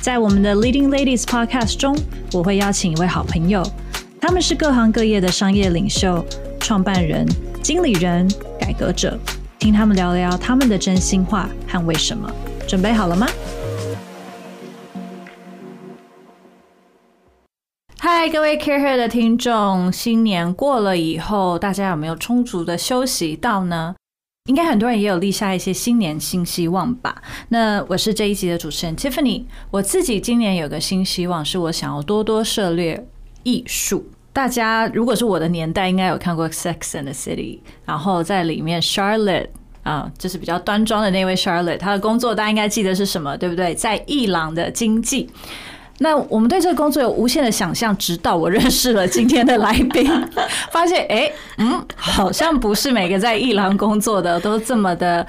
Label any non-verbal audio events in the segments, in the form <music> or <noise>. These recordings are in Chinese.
在我们的 Leading Ladies Podcast 中，我会邀请一位好朋友，他们是各行各业的商业领袖、创办人、经理人、改革者，听他们聊聊他们的真心话和为什么。准备好了吗？嗨，各位 Care Here 的听众，新年过了以后，大家有没有充足的休息到呢？应该很多人也有立下一些新年新希望吧。那我是这一集的主持人 Tiffany，我自己今年有个新希望，是我想要多多涉猎艺术。大家如果是我的年代，应该有看过《Sex and the City》，然后在里面 Charlotte 啊，就是比较端庄的那位 Charlotte，她的工作大家应该记得是什么，对不对？在伊朗的经济。那我们对这个工作有无限的想象，直到我认识了今天的来宾，<laughs> 发现哎，嗯，好像不是每个在艺廊工作的都这么的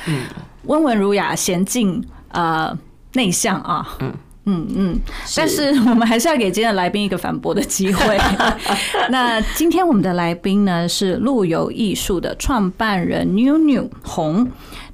温文儒雅、娴静、呃内向啊。嗯嗯嗯，但是我们还是要给今天的来宾一个反驳的机会。<laughs> 那今天我们的来宾呢是陆游艺术的创办人 New New 红。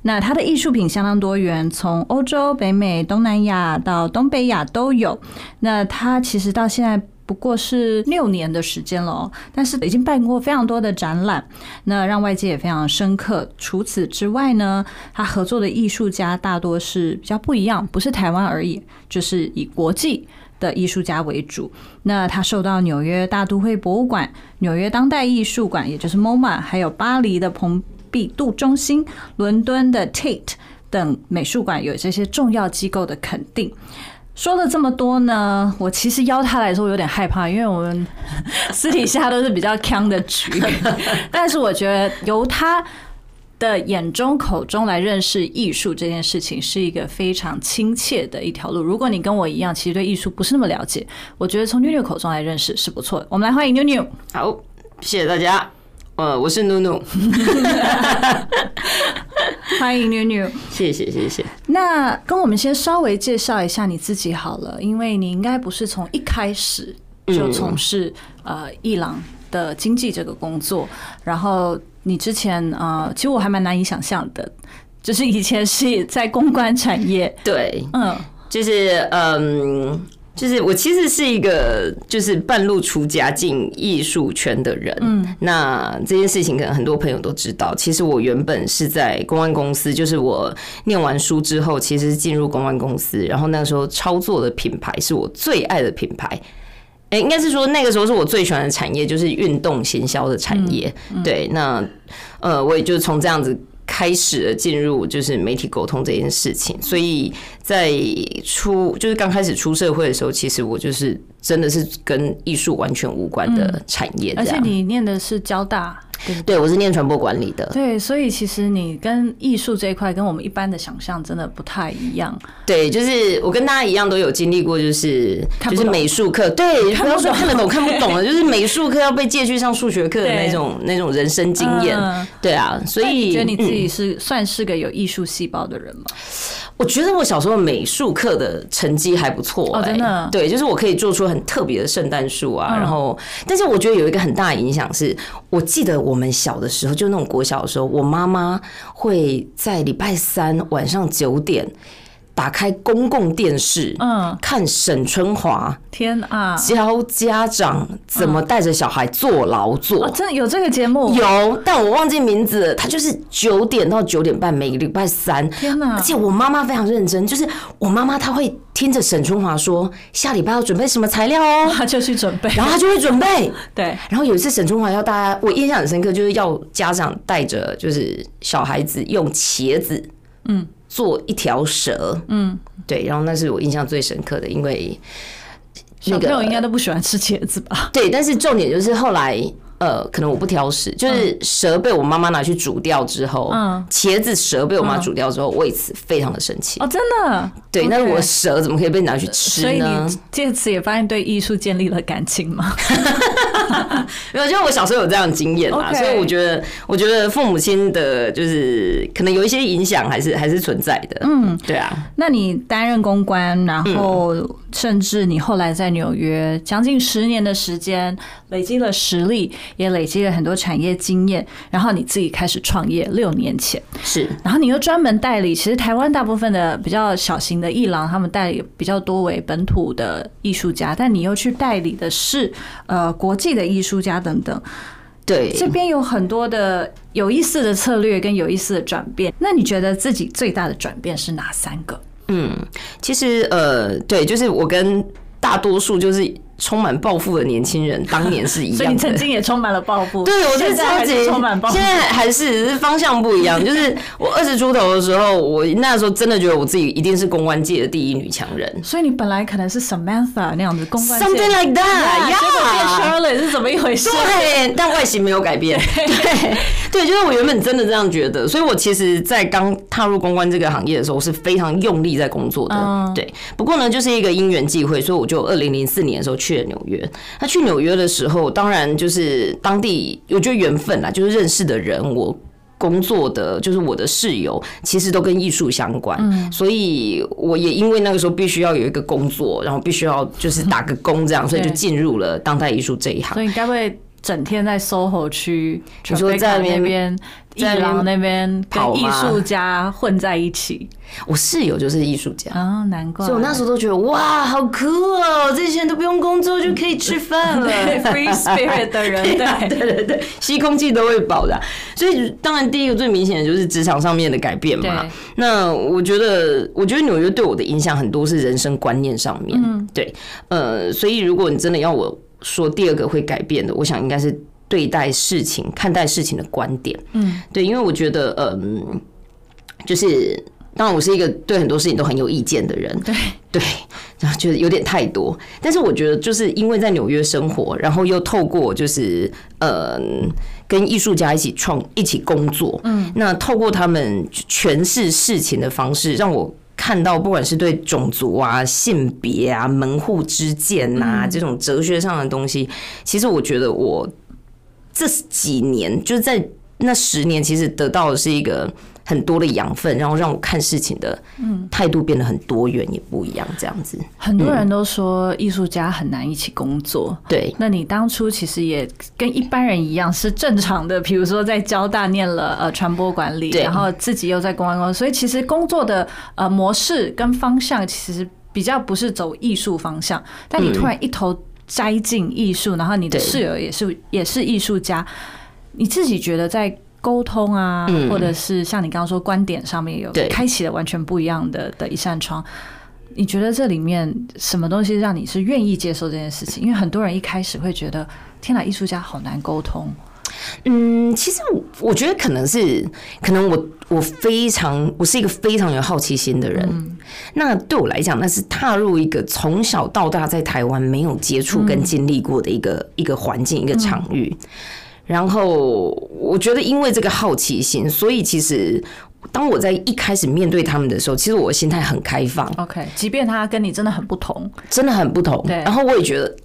那他的艺术品相当多元，从欧洲、北美、东南亚到东北亚都有。那他其实到现在不过是六年的时间了，但是已经办过非常多的展览，那让外界也非常深刻。除此之外呢，他合作的艺术家大多是比较不一样，不是台湾而已，就是以国际的艺术家为主。那他受到纽约大都会博物馆、纽约当代艺术馆，也就是 MoMA，还有巴黎的蓬。毕度中心、伦敦的 Tate 等美术馆有这些重要机构的肯定。说了这么多呢，我其实邀他来说我有点害怕，因为我们 <laughs> 私底下都是比较强的局。<laughs> 但是我觉得由他的眼中口中来认识艺术这件事情，是一个非常亲切的一条路。如果你跟我一样，其实对艺术不是那么了解，我觉得从妞妞口中来认识是不错的。我们来欢迎妞妞。好，谢谢大家。呃，我是努努，<laughs> 欢迎妞妞，谢谢谢谢。那跟我们先稍微介绍一下你自己好了，因为你应该不是从一开始就从事呃伊朗的经济这个工作，然后你之前呃，其实我还蛮难以想象的，就是以前是在公关产业，对，嗯，就是嗯。就是我其实是一个就是半路出家进艺术圈的人，嗯，那这件事情可能很多朋友都知道。其实我原本是在公关公司，就是我念完书之后，其实进入公关公司，然后那个时候操作的品牌是我最爱的品牌，哎，应该是说那个时候是我最喜欢的产业，就是运动行销的产业。对，那呃，我也就从这样子。开始了进入就是媒体沟通这件事情，所以在出就是刚开始出社会的时候，其实我就是真的是跟艺术完全无关的产业。而且你念的是交大。对，我是念传播管理的。对，所以其实你跟艺术这一块跟我们一般的想象真的不太一样。对，就是我跟大家一样都有经历过，就是就是美术课，对，不要说看得懂看不懂了，就是美术课要被借去上数学课的那种那种人生经验。对啊，所以觉得你自己是算是个有艺术细胞的人吗？我觉得我小时候美术课的成绩还不错，真的。对，就是我可以做出很特别的圣诞树啊，然后，但是我觉得有一个很大的影响是，我记得我们小的时候，就那种国小的时候，我妈妈会在礼拜三晚上九点。打开公共电视，嗯，看沈春华，天啊，教家长怎么带着小孩做劳作，真的有这个节目？有，但我忘记名字。他就是九点到九点半，每个礼拜三。天哪！而且我妈妈非常认真，就是我妈妈她会听着沈春华说下礼拜要准备什么材料哦，<laughs> 她就去准备，然后她就会准备。<laughs> 对，然后有一次沈春华要大家，我印象很深刻，就是要家长带着就是小孩子用茄子，嗯。做一条蛇，嗯，对，然后那是我印象最深刻的，因为小朋友应该都不喜欢吃茄子吧？对，但是重点就是后来呃，可能我不挑食，就是蛇被我妈妈拿去煮掉之后，嗯茄子蛇被我妈煮掉之后，为此非常的生气。哦，真的，对那我蛇怎么可以被拿去吃所以呢你？借此也发现对艺术建立了感情吗？<laughs> 没有，就是我小时候有这样的经验嘛所以我觉得，我觉得父母亲的就是可能有一些影响，还是还是存在的。嗯，对啊，那你担任公关，然后甚至你后来在纽约将近十年的时间，累积了实力，也累积了很多产业经验，然后你自己开始创业，六年前，是然后你又专门代理，其实台湾大部分的比较小型的艺廊，他们代理比较多为本土的艺术家，但你又去代理的是呃国际的艺术家等等，对。这边有很多的有意思的策略跟有意思的转变。那你觉得自己最大的转变是哪三个？嗯，其实呃，对，就是我跟大多数就是充满抱负的年轻人当年是一所以你。曾经也充满了抱负，对，我是现在还超级充满抱负现。在还是只是方向不一样。就是我二十出头的时候，我那时候真的觉得我自己一定是公关界的第一女强人。所以你本来可能是 Samantha 那样子公关界 Something like that，呀变 Charlotte 是怎么一回事？对，但外形没有改变。<laughs> 对，对，就是我原本真的这样觉得，所以我其实，在刚踏入公关这个行业的时候，我是非常用力在工作的。嗯对，不过呢，就是一个因缘际会，所以我就二零零四年的时候去了纽约。那去纽约的时候，当然就是当地，我觉得缘分啦，就是认识的人，我。工作的就是我的室友，其实都跟艺术相关，所以我也因为那个时候必须要有一个工作，然后必须要就是打个工这样，所以就进入了当代艺术这一行所。以你该不会整天在 SOHO 区，你说在那边在那边廊那边跟艺术家混在一起我室友就是艺术家，啊？难怪，所以我那时候都觉得哇，好酷哦！这些人都不用工作就可以吃饭了。对 <laughs> free spirit 的人，<laughs> 对对对对，吸空气都会饱的啊。所以当然，第一个最明显的就是职场上面的改变嘛。那我觉得，我觉得纽约对我的影响很多是人生观念上面。嗯对，呃，所以如果你真的要我说第二个会改变的，我想应该是对待事情、看待事情的观点。嗯，对，因为我觉得，嗯，就是当然我是一个对很多事情都很有意见的人，对对，然后觉得有点太多。但是我觉得就是因为在纽约生活，然后又透过就是嗯跟艺术家一起创一起工作，嗯，那透过他们诠释事情的方式，让我。看到不管是对种族啊、性别啊、门户之见呐、这种哲学上的东西，其实我觉得我这几年就是在那十年，其实得到的是一个很多的养分，然后让我看事情的态度变得很多元，也不一样，这样子。很多人都说艺术家很难一起工作。对，那你当初其实也跟一般人一样是正常的，比如说在交大念了呃传播管理，然后自己又在公关公司，所以其实工作的呃模式跟方向其实比较不是走艺术方向，但你突然一头栽进艺术，然后你的室友也是也是艺术家，你自己觉得在沟通啊，嗯或者是像你刚刚说观点上面有对开启了完全不一样的的一扇窗。你觉得这里面什么东西让你是愿意接受这件事情？因为很多人一开始会觉得，天哪，艺术家好难沟通。嗯，其实我我觉得可能是，可能我我非常，我是一个非常有好奇心的人。那对我来讲，那是踏入一个从小到大在台湾没有接触跟经历过的一个、一个环境、一个场域。然后我觉得，因为这个好奇心，所以其实当我在一开始面对他们的时候，其实我的心态很开放，OK，即便他跟你真的很不同，真的很不同。对。然后我也觉得，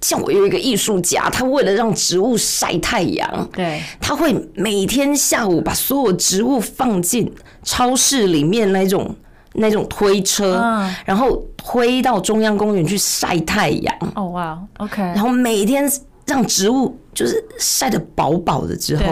像我有一个艺术家，他为了让植物晒太阳，对，他会每天下午把所有植物放进超市里面那种那种推车，嗯。然后推到中央公园去晒太阳，哦哇，OK，然后每天让植物就是晒得饱饱的之后，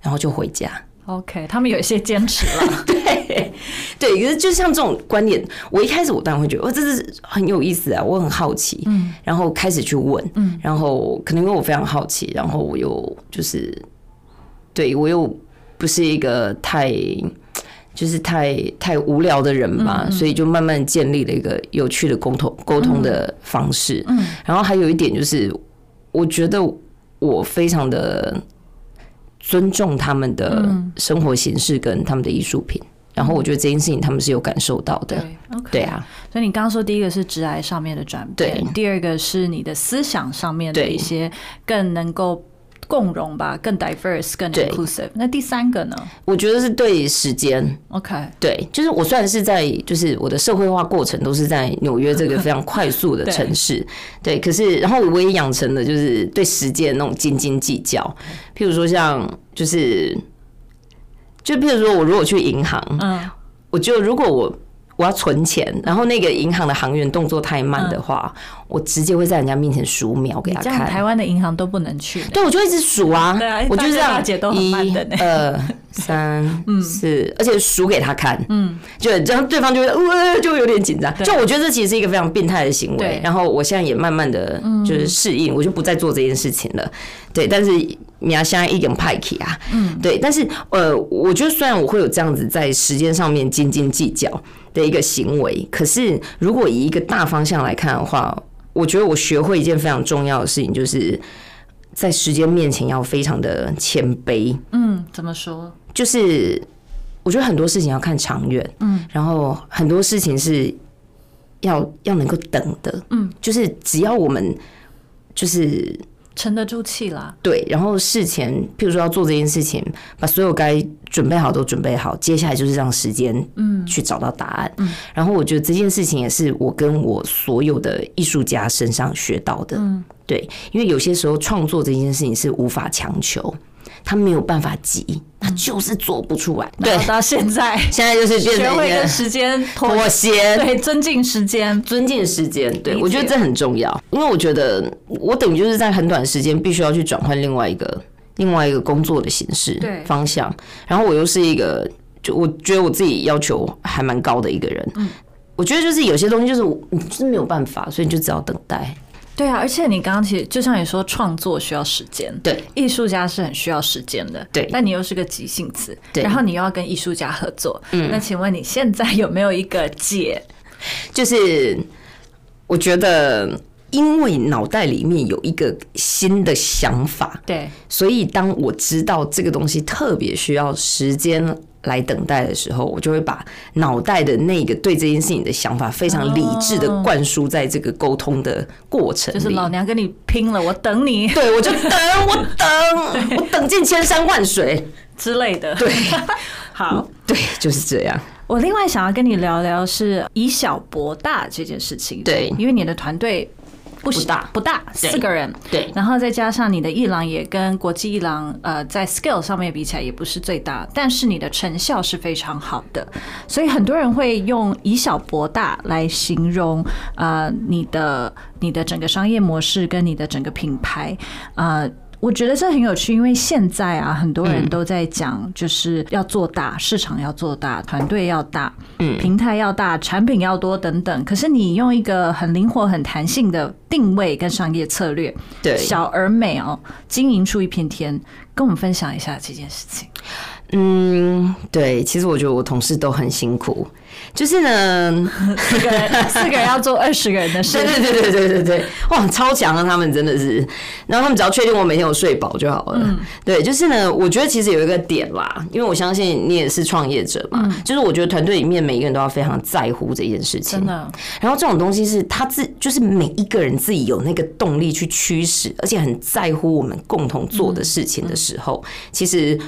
然后就回家。，OK，他们有一些坚持了，<laughs> 对，对，可是就像这种观点，我一开始我当然会觉得，哦，这是很有意思啊，我很好奇，嗯，然后开始去问，嗯，然后可能因为我非常好奇，然后我又就是，对我又不是一个太。就是太太无聊的人嘛，所以就慢慢建立了一个有趣的沟通沟通的方式。嗯，然后还有一点就是，我觉得我非常的尊重他们的生活形式跟他们的艺术品，然后我觉得这件事情他们是有感受到的。对啊，所以你刚刚说第一个是直癌上面的转变，第二个是你的思想上面的一些更能够共融吧，更 diverse、更对。inclusive。那第三个呢？我觉得是对时间，？OK，对，就是我虽然是在，就是我的社会化过程都是在纽约这个非常快速的城市，对，可是然后我也养成了就是对时间那种斤斤计较，譬如说像就是，就譬如说我如果去银行，嗯，我就如果我我要存钱，然后那个银行的行员动作太慢的话，我直接会在人家面前数秒给他看。台看。湾的银行都不能去的。对，我就一直数啊，对啊我就这样大哥大姐都很慢一二三 <laughs> 四，而且数给他看，嗯，就这样对方就会呃就会有点紧张。就我觉得这其实是一个非常变态的行为，然后我现在也慢慢的就是适应，我就不再做这件事情了。对，但是你要现在一点派气啊，嗯，对，但是呃，我觉得虽然我会有这样子在时间上面斤斤计较的一个行为，可是如果以一个大方向来看的话，我觉得我学会一件非常重要的事情，就是在时间面前要非常的谦卑。嗯，怎么说？就是我觉得很多事情要看长远，嗯，然后很多事情是要要能够等的，嗯，就是只要我们就是沉得住气啦。对，然后事前，譬如说要做这件事情，把所有该准备好都准备好，接下来就是让时间，嗯，去找到答案。嗯，然后我觉得这件事情也是我跟我所有的艺术家身上学到的。嗯，对，因为有些时候创作这件事情是无法强求，他没有办法急，他就是做不出来。对。到现在 <laughs> 现在就是变学成一个会跟时间妥妥协，对，尊敬时间。尊敬时间，对我觉得这很重要，因为我觉得我等于就是在很短时间必须要去转换另外一个另外一个工作的形式对。方向，然后我又是一个，就我觉得我自己要求还蛮高的一个人，嗯，我觉得就是有些东西就是我你是没有办法，所以你就只好等待，对啊，而且你刚刚其实就像你说，创作需要时间，对，艺术家是很需要时间的，对。但你又是个急性子，对。然后你又要跟艺术家合作，嗯，那请问你现在有没有一个解？就是我觉得。因为脑袋里面有一个新的想法，对，所以当我知道这个东西特别需要时间来等待的时候，我就会把脑袋的那个对这件事情的想法非常理智的灌输在这个沟通的过程里。就是老娘跟你拼了，我等你对我就等，我等，我等尽千山万水。<laughs> 之类的。对，好。对，就是这样。我另外想要跟你聊聊是以小博大这件事情。对因为你的团队不不大不大，四个人。对然后再加上你的艺廊也跟国际艺廊，呃，在 scale 上面比起来也不是最大，但是你的成效是非常好的，所以很多人会用以小博大来形容，呃，你的你的整个商业模式跟你的整个品牌，呃。我觉得这很有趣，因为现在啊，很多人都在讲，就是要做大，市场要做大，团队要大，嗯，平台要大，产品要多等等。可是你用一个很灵活、很弹性的定位跟商业策略，对小而美哦，经营出一片天，跟我们分享一下这件事情。嗯，对，其实我觉得我同事都很辛苦，就是呢，<laughs> 四个人，<laughs> 四个人要做二十个人的事对，对对对对对对，哇，超强啊！他们真的是，然后他们只要确定我每天有睡饱就好了。对，就是呢，我觉得其实有一个点啦，因为我相信你也是创业者嘛，就是我觉得团队里面每一个人都要非常在乎这件事情真。的，然后这种东西是他自，就是每一个人自己有那个动力去驱使，而且很在乎我们共同做的事情的时候，其实。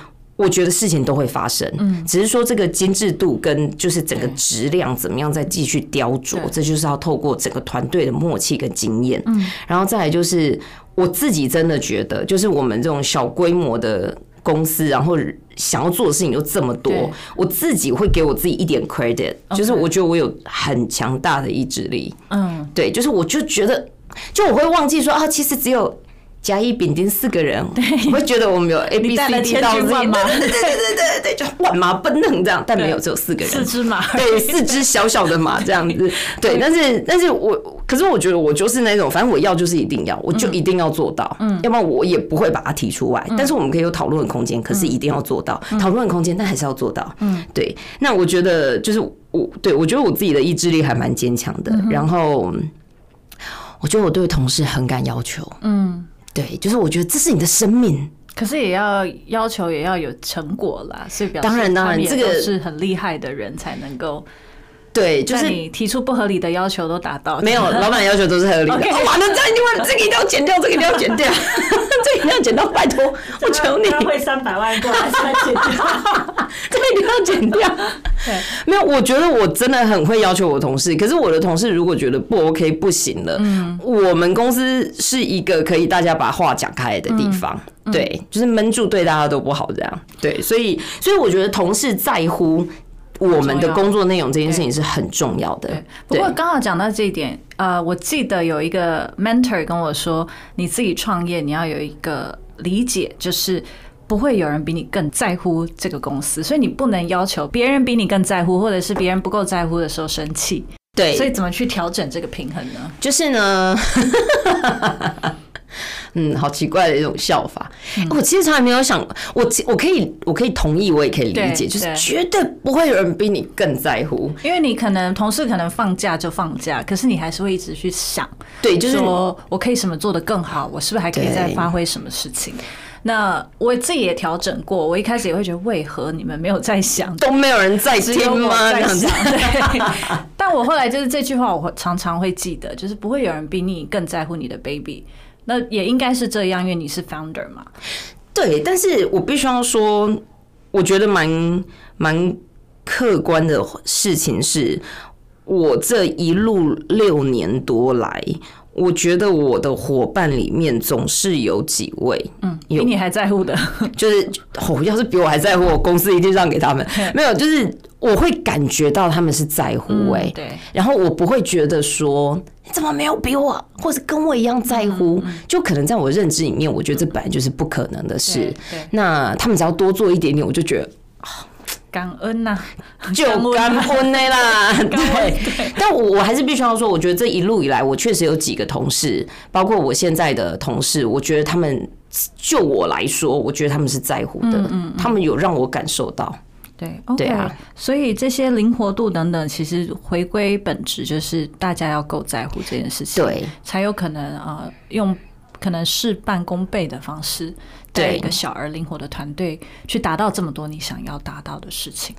我觉得事情都会发生，嗯，只是说这个精致度跟就是整个质量怎么样再继续雕琢，这就是要透过整个团队的默契跟经验，嗯，然后再来就是我自己真的觉得，就是我们这种小规模的公司，然后想要做的事情又这么多，我自己会给我自己一点 credit，就是我觉得我有很强大的意志力，嗯，对，就是我就觉得，就我会忘记说啊，其实只有甲乙丙丁四个人，我会觉得我们有 <laughs> A 你 B 带 C 了 D 千到对对对对对，就万马奔腾这样，但没有，只有四个人，四只马，对，四只小小的马这样子，对，但是但是我，可是我觉得我就是那种，反正我要就是一定要，我就一定要做到，嗯，要不然我也不会把它提出来。但是我们可以有讨论的空间，可是一定要做到讨论的空间，但还是要做到，嗯，对。那我觉得就是我，对我觉得我自己的意志力还蛮坚强的，然后我觉得我对同事很敢要求，嗯，对，就是我觉得这是你的生命，可是也要要求也要有成果啦，所以表示当然当然这个是很厉害的人才能够对，就是你提出不合理的要求都达到，没有 <laughs> 老板要求都是合理的。哇，那这样一定会这个一定要剪掉，这个一定要剪掉，<laughs> 这个一定要剪掉，拜托，我求你。会三百万过来才剪掉，<laughs> 这个一定要剪掉。对，没有，我觉得我真的很会要求我同事，可是我的同事如果觉得不 OK 不行了，嗯，我们公司是一个可以大家把话讲开的地方，对，就是闷住对大家都不好这样，对，所以所以我觉得同事在乎。我们的工作内容这件事情是很重要的。不过刚好讲到这一点，呃，我记得有一个 mentor 跟我说，你自己创业，你要有一个理解，就是不会有人比你更在乎这个公司，所以你不能要求别人比你更在乎，或者是别人不够在乎的时候生气。对，所以怎么去调整这个平衡呢？就是呢。<laughs> 嗯，好奇怪的一种笑法。我其实从来没有想，我我可以我可以同意，我也可以理解，就是绝对不会有人比你更在乎。因为你可能同事可能放假就放假，可是你还是会一直去想，对，就是说我可以什么做得更好，我是不是还可以再发挥什么事情？那我自己也调整过，我一开始也会觉得，为何你们没有在想，都没有人在听吗？这样子。<laughs> 但我后来就是这句话，我会常常会记得，就是不会有人比你更在乎你的 baby。那也应该是这样，因为你是 founder 嘛。对，但是我必须要说，我觉得蛮蛮客观的事情是，我这一路六年多来。我觉得我的伙伴里面总是有几位，嗯，比你还在乎的，<laughs> 就是哦，要是比我还在乎，我公司一定让给他们。没有，就是我会感觉到他们是在乎，哎，对。然后我不会觉得说你怎么没有比我，或者跟我一样在乎，就可能在我认知里面，我觉得这本来就是不可能的事。那他们只要多做一点点，我就觉得啊。感恩呐，<laughs> 就感恩的啦。<laughs> 对，但我我还是必须要说，我觉得这一路以来，我确实有几个同事，包括我现在的同事，我觉得他们就我来说，我觉得他们是在乎的，他们有让我感受到。对，对啊，所以这些灵活度等等，其实回归本质，就是大家要够在乎这件事情，对，才有可能啊，用可能事半功倍的方式。带一个小而灵活的团队去达到这么多你想要达到的事情。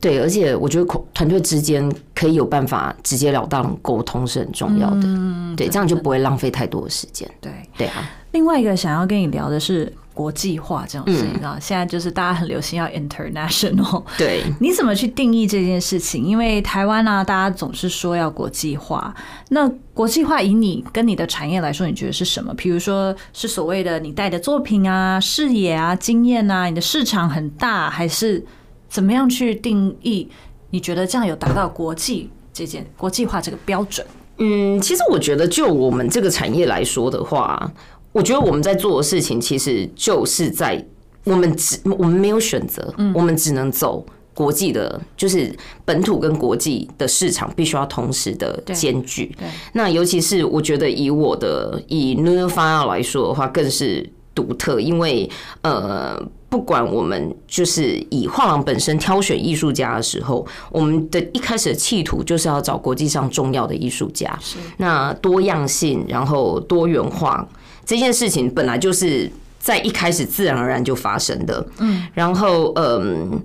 对，而且我觉得团队之间可以有办法直截了当沟通是很重要的。嗯，对，这样就不会浪费太多的时间。对，对啊。另外一个想要跟你聊的是。国际化这种事情啊，现在就是大家很流行要 international。对，你怎么去定义这件事情？因为台湾呢，大家总是说要国际化。那国际化以你跟你的产业来说，你觉得是什么？比如说是所谓的你带的作品啊、视野啊、经验啊，你的市场很大，还是怎么样去定义？你觉得这样有达到国际这件国际化这个标准？嗯，其实我觉得就我们这个产业来说的话。我觉得我们在做的事情，其实就是在我们只我们没有选择，我们只能走国际的，就是本土跟国际的市场必须要同时的兼具。那尤其是我觉得以我的以 New File 来说的话，更是独特，因为呃，不管我们就是以画廊本身挑选艺术家的时候，我们的一开始的企图就是要找国际上重要的艺术家，那多样性，然后多元化。这件事情本来就是在一开始自然而然就发生的，嗯，然后嗯，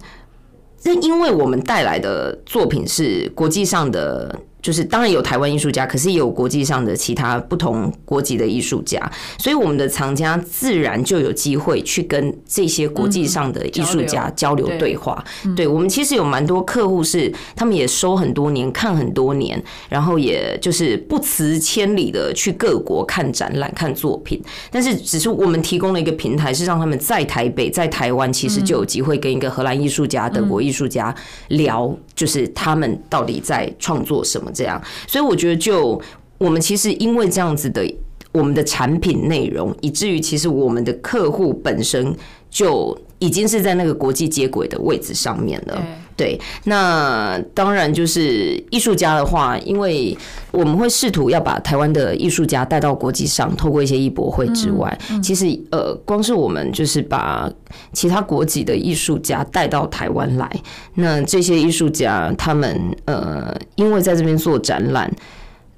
那因为我们带来的作品是国际上的。就是当然有台湾艺术家，可是也有国际上的其他不同国籍的艺术家，所以我们的藏家自然就有机会去跟这些国际上的艺术家交流对话。对我们其实有蛮多客户是他们也收很多年，看很多年，然后也就是不辞千里的去各国看展览、看作品。但是只是我们提供了一个平台，是让他们在台北、在台湾，其实就有机会跟一个荷兰艺术家、德国艺术家聊，就是他们到底在创作什么。这样，所以我觉得，就我们其实因为这样子的，我们的产品内容，以至于其实我们的客户本身就已经是在那个国际接轨的位置上面了。对，那当然就是艺术家的话，因为我们会试图要把台湾的艺术家带到国际上，透过一些艺博会之外，其实呃，光是我们就是把其他国籍的艺术家带到台湾来，那这些艺术家他们呃，因为在这边做展览，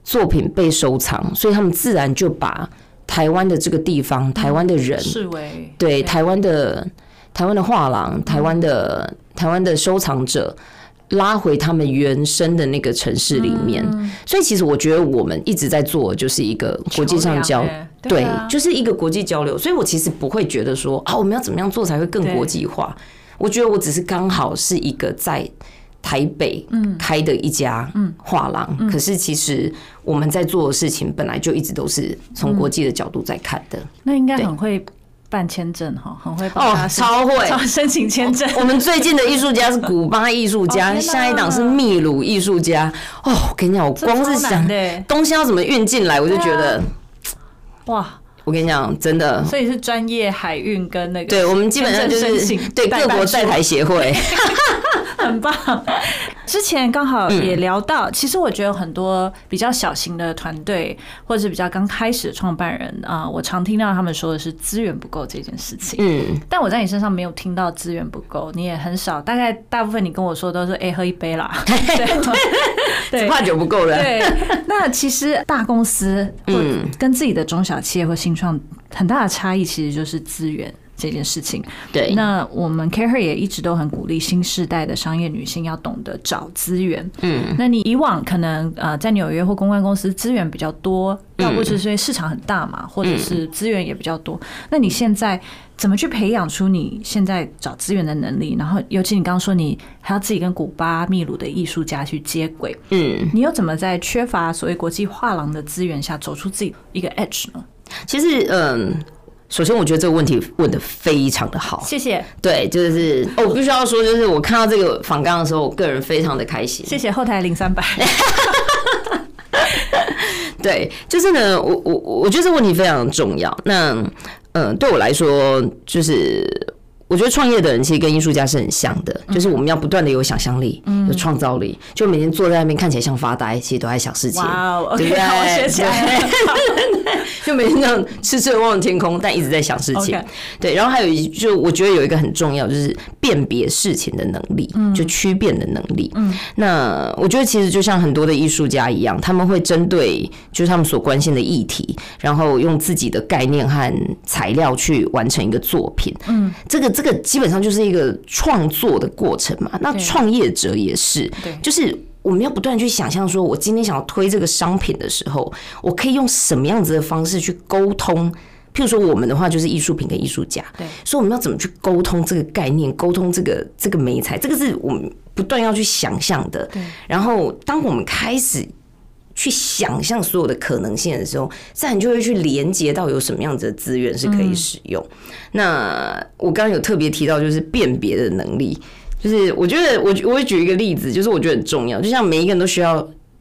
作品被收藏，所以他们自然就把台湾的这个地方、台湾的人视为对台湾的台湾的画廊、台湾的。台湾的收藏者拉回他们原生的那个城市里面。所以其实我觉得我们一直在做就是一个国际上交欸对就是一个国际交流。所以我其实不会觉得说啊，我们要怎么样做才会更国际化。我觉得我只是刚好是一个在台北开的一家画廊，可是其实我们在做的事情本来就一直都是从国际的角度在看的。那应该很会办签证哈，很会帮他哦，超会！超申请签证。<laughs> 我们最近的艺术家是古巴艺术哦家，下一档是秘鲁艺术家。哦，我跟你讲，我光是想东西要怎么运进来，我就觉得，啊哇，我跟你讲，真的。所以是专业海运跟那个对，我们基本上就是对各国在台协会，<laughs> 很棒。之前刚好嗯也聊到，其实我觉得很多比较小型的团队，或者是比较刚开始的创办人啊、我常听到他们说的是资源不够这件事情。嗯，但我在你身上没有听到资源不够，你也很少，大概大部分你跟我说都是哎、喝一杯啦，<laughs> 对对怕酒不够了。对。那其实大公司或嗯跟自己的中小企业或新创很大的差异，其实就是资源。这件事情，对，那我们 CareHer 也一直都很鼓励新时代的商业女性要懂得找资源。嗯，那你以往可能呃在纽约或公关公司资源比较多，嗯要不就是因为市场很大嘛，或者是资源也比较多。那你现在怎么去培养出你现在找资源的能力？然后尤其你刚刚说你还要自己跟古巴、秘鲁的艺术家去接轨，嗯，你又怎么在缺乏所谓国际画廊的资源下走出自己一个 edge 呢？其实嗯。首先，我觉得这个问题问的非常的好，谢谢，对，就是哦，我必须要说，就是我看到这个访纲的时候，我个人非常的开心。谢谢后台零三百。<laughs> 对，就是呢，我我我觉得这个问题非常重要。那嗯，对我来说，就是我觉得创业的人其实跟艺术家是很像的，就是我们要不断的有想象力，有创造力，就每天坐在那边看起来像发呆，其实都在想事情，对不对？好我学起来就每天这样痴痴的望着天空，但一直在想事情。对，然后还有一，就我觉得有一个很重要，就是辨别事情的能力，就区辨的能力。嗯，那我觉得其实就像很多的艺术家一样，他们会针对就是他们所关心的议题，然后用自己的概念和材料去完成一个作品。嗯，这个这个基本上就是一个创作的过程嘛。那创业者也是对，就是。我们要不断去想象，说我今天想要推这个商品的时候，我可以用什么样子的方式去沟通？譬如说，我们的话就是艺术品跟艺术家，对，所以我们要怎么去沟通这个概念，沟通这个这个美材，这个是我们不断要去想象的。对，然后当我们开始去想象所有的可能性的时候，自然就会去连接到有什么样子的资源是可以使用。那我刚刚有特别提到，就是辨别的能力，就是我觉得我我会举一个例子，就是我觉得很重要，就像每一个人都需要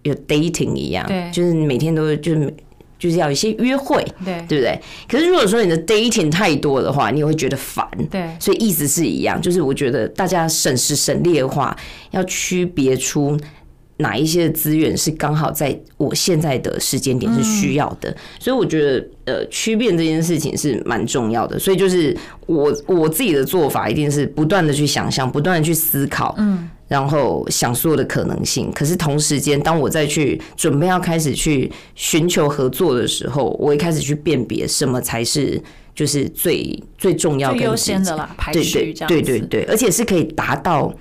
有 dating 一样，对就是你每天都就是就是要有一些约会，对对不对？可是如果说你的 dating 太多的话，你也会觉得烦。对所以意思是一样，就是我觉得大家省时省力的话，要区别出哪一些资源是刚好在我现在的时间点是需要的。所以我觉得呃，区变这件事情是蛮重要的。所以就是我我自己的做法，一定是不断的去想象，不断的去思考，嗯。然后想所有的可能性，可是同时间，当我再去准备要开始去寻求合作的时候，我一开始去辨别什么才是就是最最重要优先的啦，排序这样子对对对，而且是可以达到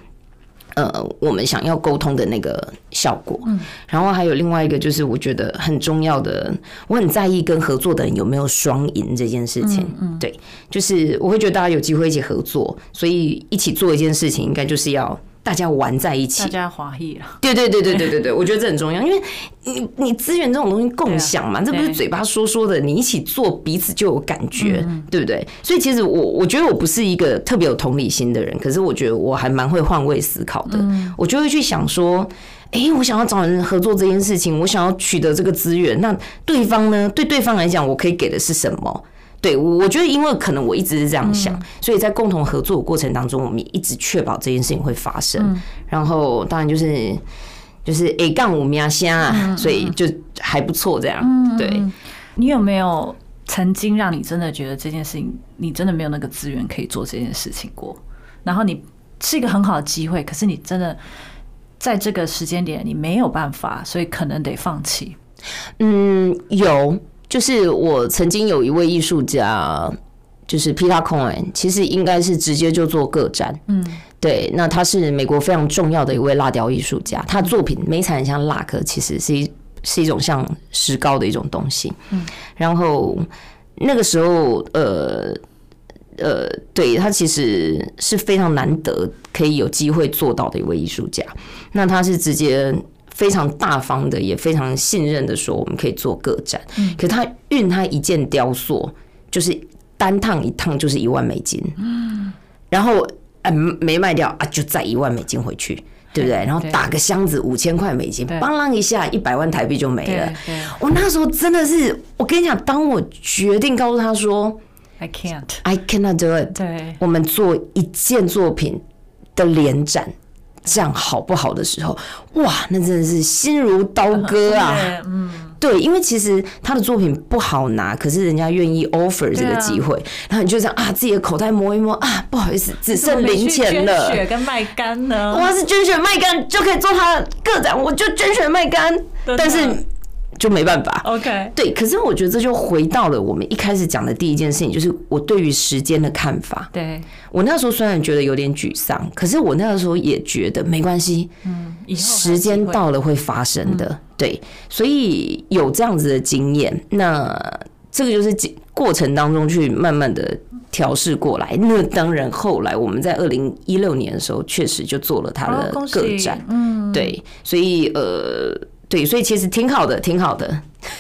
呃我们想要沟通的那个效果。嗯，然后还有另外一个就是我觉得很重要的，我很在意跟合作的人有没有双赢这件事情。嗯，对，就是我会觉得大家有机会一起合作，所以一起做一件事情，应该就是要。大家玩在一起大，家华裔了，对对对对对对对，<laughs> 我觉得这很重要，因为你你资源这种东西共享嘛，这不是嘴巴说说的，你一起做彼此就有感觉，嗯对不对？所以其实我我觉得我不是一个特别有同理心的人，可是我觉得我还蛮会换位思考的，嗯我就会去想说。诶，我想要找人合作这件事情，我想要取得这个资源，那对方呢？对对方来讲，我可以给的是什么？对，我我觉得，因为可能我一直是这样想，所以在共同合作的过程当中，我们也一直确保这件事情会发生。然后，当然就是就是 A 杠五喵虾啊，所以就还不错这样。对，你有没有曾经让你真的觉得这件事情，你真的没有那个资源可以做这件事情过？然后你是一个很好的机会，可是你真的在这个时间点你没有办法，所以可能得放弃。嗯，有，就是我曾经有一位艺术家，就是 Peter Cohen，其实应该是直接就做个展。嗯，对，那他是美国非常重要的一位蜡雕艺术家，他的作品美彩很像蜡，可其实是一是一种像石膏的一种东西。嗯，然后那个时候，呃。呃，对他其实是非常难得可以有机会做到的一位艺术家。那他是直接非常大方的，也非常信任的说，我们可以做个展。嗯，可他运他一件雕塑，就是单趟一趟就是一万美金。嗯，然后哎没卖掉啊，就再一万美金回去，对不对？然后打个箱子五千块美金，邦啷一下一百万台币就没了。我那时候真的是，我跟你讲，当我决定告诉他说。I can't. I cannot do it. 对，我们做一件作品的联展，这样好不好的时候，哇，那真的是心如刀割啊！<laughs> 嗯，<laughs> 对，因为其实他的作品不好拿，可是人家愿意 offer 这个机会，然后你就这样啊，自己的口袋摸一摸啊，不好意思，只剩零钱了。捐血跟卖肝呢？我要是捐血卖肝就可以做他的个展，我就捐血卖肝，但是。就没办法，OK，对，可是我觉得这就回到了我们一开始讲的第一件事情，就是我对于时间的看法。对。我那时候虽然觉得有点沮丧，可是我那个时候也觉得没关系，嗯，时间到了会发生的，对，所以有这样子的经验，那这个就是过程当中去慢慢的调试过来。那当然后来我们在二零一六年的时候，确实就做了他的个展，嗯，对，所以呃。对，所以其实挺好的，挺好的。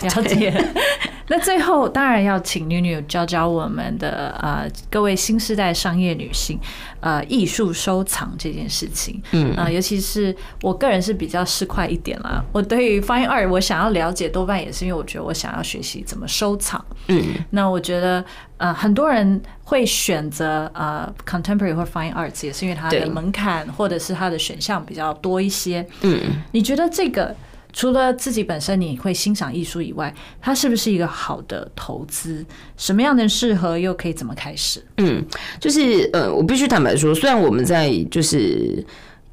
了解。<laughs> 那最后当然要请女女教教我们的呃各位新时代商业女性呃艺术收藏这件事情。嗯啊，尤其是我个人是比较市侩一点啦。我对于 Fine Art 我想要了解，多半也是因为我觉得我想要学习怎么收藏。嗯，那我觉得呃很多人会选择呃 Contemporary 或 Fine Arts，也是因为它的门槛或者是它的选项比较多一些。嗯，你觉得这个？除了自己本身你会欣赏艺术以外，它是不是一个好的投资？什么样的适合又可以怎么开始？嗯，就是呃，我必须坦白说，虽然我们在就是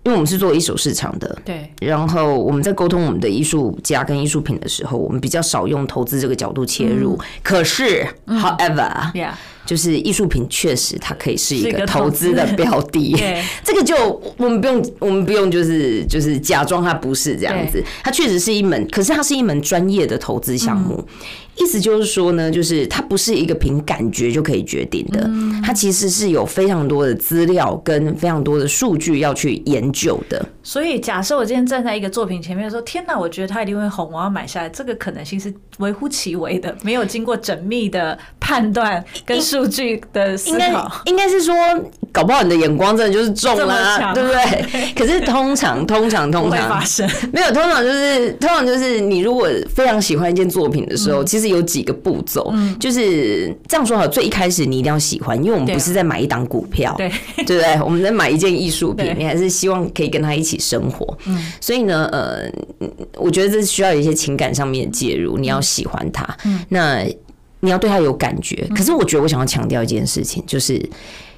因为我们是做一手市场的，对，然后我们在沟通我们的艺术家跟艺术品的时候，我们比较少用投资这个角度切入。可是，however，yeah。就是艺术品确实它可以是一个投资的标 <laughs> 的，这个就我们不用我们不用就是就是假装它不是这样子，它确实是一门，可是它是一门专业的投资项目。意思就是说呢，就是它不是一个凭感觉就可以决定的，它其实是有非常多的资料跟非常多的数据要去研究的。所以，假设我今天站在一个作品前面说：“天哪，我觉得它一定会红，我要买下来。”这个可能性是微乎其微的，没有经过缜密的判断跟数据的思考。应该是说，搞不好你的眼光真的就是中了，对不对？可是通常，通常，通常发生没有，通常就是通常就是你如果非常喜欢一件作品的时候，其实。有几个步骤，就是这样说好。最一开始你一定要喜欢，因为我们不是在买一档股票，对对不对？我们在买一件艺术品，你还是希望可以跟他一起生活。嗯，所以呢，呃，我觉得这需要有一些情感上面的介入。你要喜欢他，那你要对他有感觉。可是我觉得我想要强调一件事情，就是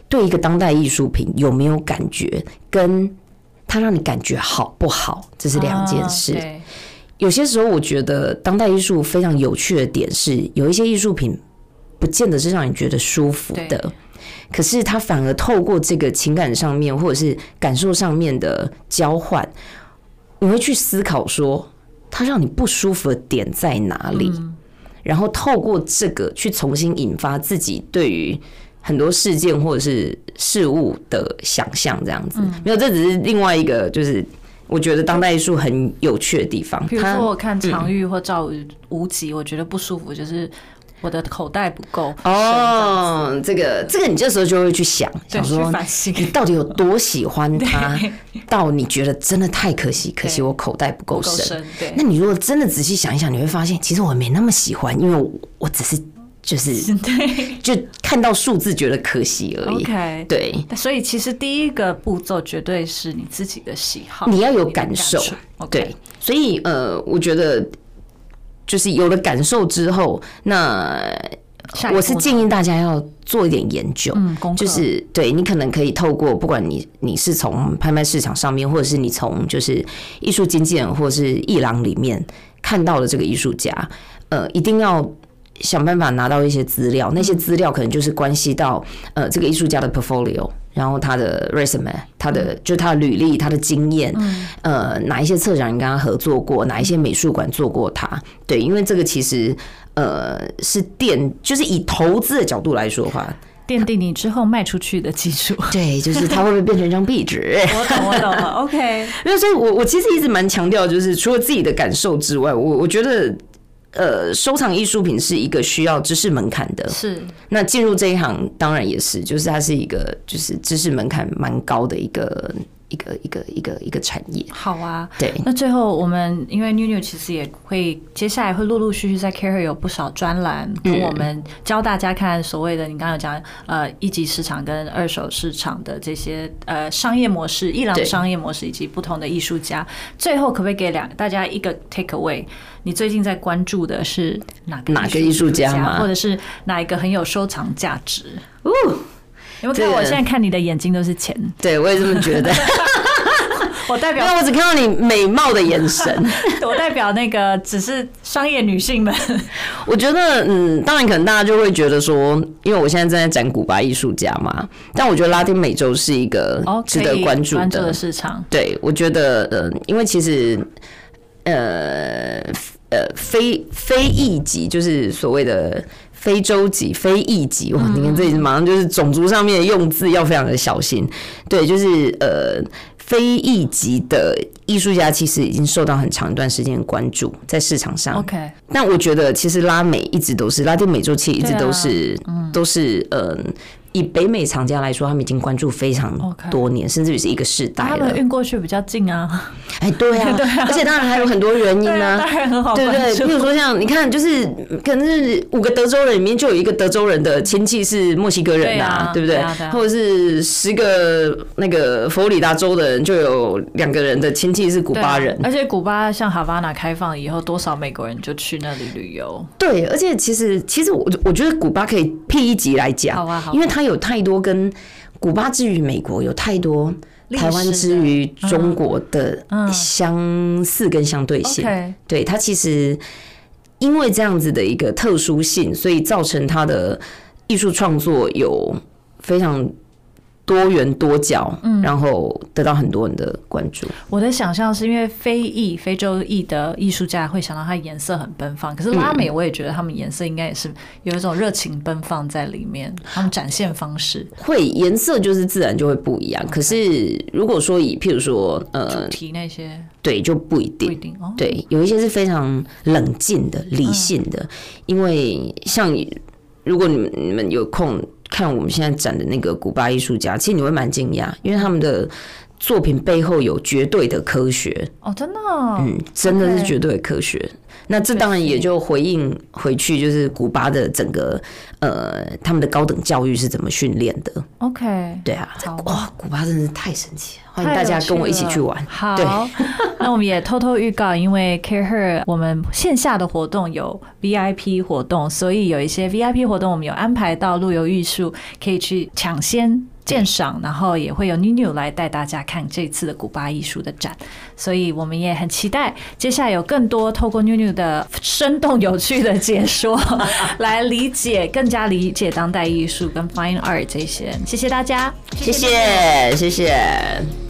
对一个当代艺术品有没有感觉，跟他让你感觉好不好，这是两件事。有些时候，我觉得当代艺术非常有趣的点是，有一些艺术品不见得是让你觉得舒服的，可是他反而透过这个情感上面或者是感受上面的交换，你会去思考说，他让你不舒服的点在哪里，然后透过这个去重新引发自己对于很多事件或者是事物的想象，这样子。没有，这只是另外一个就是。我觉得当代艺术很有趣的地方，比如说我看常玉或赵无极，我觉得不舒服，就是我的口袋不够。哦，这个这个，你这时候就会去想，想说你到底有多喜欢他，<laughs> 到你觉得真的太可惜，可惜我口袋不够深。对，那你如果真的仔细想一想，你会发现，其实我没那么喜欢，因为我只是。就是 <laughs> 对，就看到数字觉得可惜而已。OK，对，所以其实第一个步骤绝对是你自己的喜好，你要有感受。对，所以呃，我觉得就是有了感受之后，那我是建议大家要做一点研究，嗯，就是对你可能可以透过不管你你是从拍卖市场上面，或者是你从就是艺术经纪人或者是艺廊里面看到的这个艺术家，呃，一定要。想办法拿到一些资料，那些资料可能就是关系到呃这个艺术家的 portfolio，然后他的 resume，他的就是他的履历，他的经验，呃哪一些策展人跟他合作过，哪一些美术馆做过他，对，因为这个其实呃是奠，就是以投资的角度来说的话。奠定你之后卖出去的基础。<laughs> 对，就是它会不会变成一张壁纸？<laughs> 我懂，我懂了。<laughs> OK，因为所以，我我其实一直蛮强调，就是除了自己的感受之外，我我觉得，呃，收藏艺术品是一个需要知识门槛的。是。那进入这一行，当然也是，就是它是一个，就是知识门槛蛮高的一个。一个一个一个一个产业，好啊。对，那最后我们因为 New New 其实也会接下来会陆陆续续在 Care 有不少专栏，跟我们教大家看所谓的你刚刚讲呃一级市场跟二手市场的这些呃商业模式、伊朗商业模式以及不同的艺术家。最后可不可以给两大家一个 take away？你最近在关注的是哪个哪个艺术家，或者是哪一个很有收藏价值？哦。因为看我现在看你的眼睛都是钱，对我也这么觉得。<laughs> 我代表，因为我只看到你美貌的眼神。<laughs> 我代表那个只是商业女性们。我觉得，嗯，当然可能大家就会觉得说，因为我现在正在展古巴艺术家嘛，但我觉得拉丁美洲是一个值得关注的市场。对，我觉得，呃，因为其实，呃，呃，非非裔籍就是所谓的。非洲籍、非裔籍，哇！你看这里马上就是种族上面的用字要非常的小心。对，就是呃，非裔籍的艺术家其实已经受到很长一段时间的关注在市场上。OK，但我觉得其实拉美一直都是拉丁美洲，其实一直都是都是嗯。以北美厂家来说，他们已经关注非常多年，甚至于是一个世代了。他们运过去比较近啊，哎，对啊，<laughs> 对啊，而且当然还有很多原因啊，当然很好，对不对，比如说像你看，就是可能是五个德州人里面就有一个德州人的亲戚是墨西哥人啊，对不对？或者是十个那个佛罗里达州的人就有两个人的亲戚是古巴人，而且古巴像哈瓦那开放以后，多少美国人就去那里旅游。对，而且其实其实我我觉得古巴可以辟一集来讲，好啊，好，因为他。它有太多跟古巴之于美国有太多台湾之于中国的相似跟相对性。对它其实因为这样子的一个特殊性，所以造成它的艺术创作有非常。多元多角，嗯，然后得到很多人的关注。我的想象是因为非裔、非洲裔的艺术家会想到它颜色很奔放，可是拉美我也觉得他们颜色应该也是有一种热情奔放在里面，他们展现方式会颜色就是自然就会不一样。可是如果说以譬如说呃主题那些，对就不一定，不一定哦。对，有一些是非常冷静的、理性的，因为像如果你们你们有空。看我们现在展的那个古巴艺术家，其实你会蛮惊讶，因为他们的作品背后有绝对的科学哦，真的，嗯，真的是绝对的科学。那这当然也就回应回去，就是古巴的整个呃，他们的高等教育是怎么训练的？OK，对啊，哇，古巴真的是太神奇了，欢迎大家跟我一起去玩。好，<laughs> 那我们也偷偷预告，因为 Care Her 我们线下的活动有 VIP 活动，所以有一些 VIP 活动我们有安排到路由艺术，可以去抢先。鉴赏，然后也会有 New New 来带大家看这次的古巴艺术的展，所以我们也很期待接下来有更多透过 New New 的生动有趣的解说来理解，更加理解当代艺术跟 Fine Art 这些。谢谢大家，谢谢谢谢。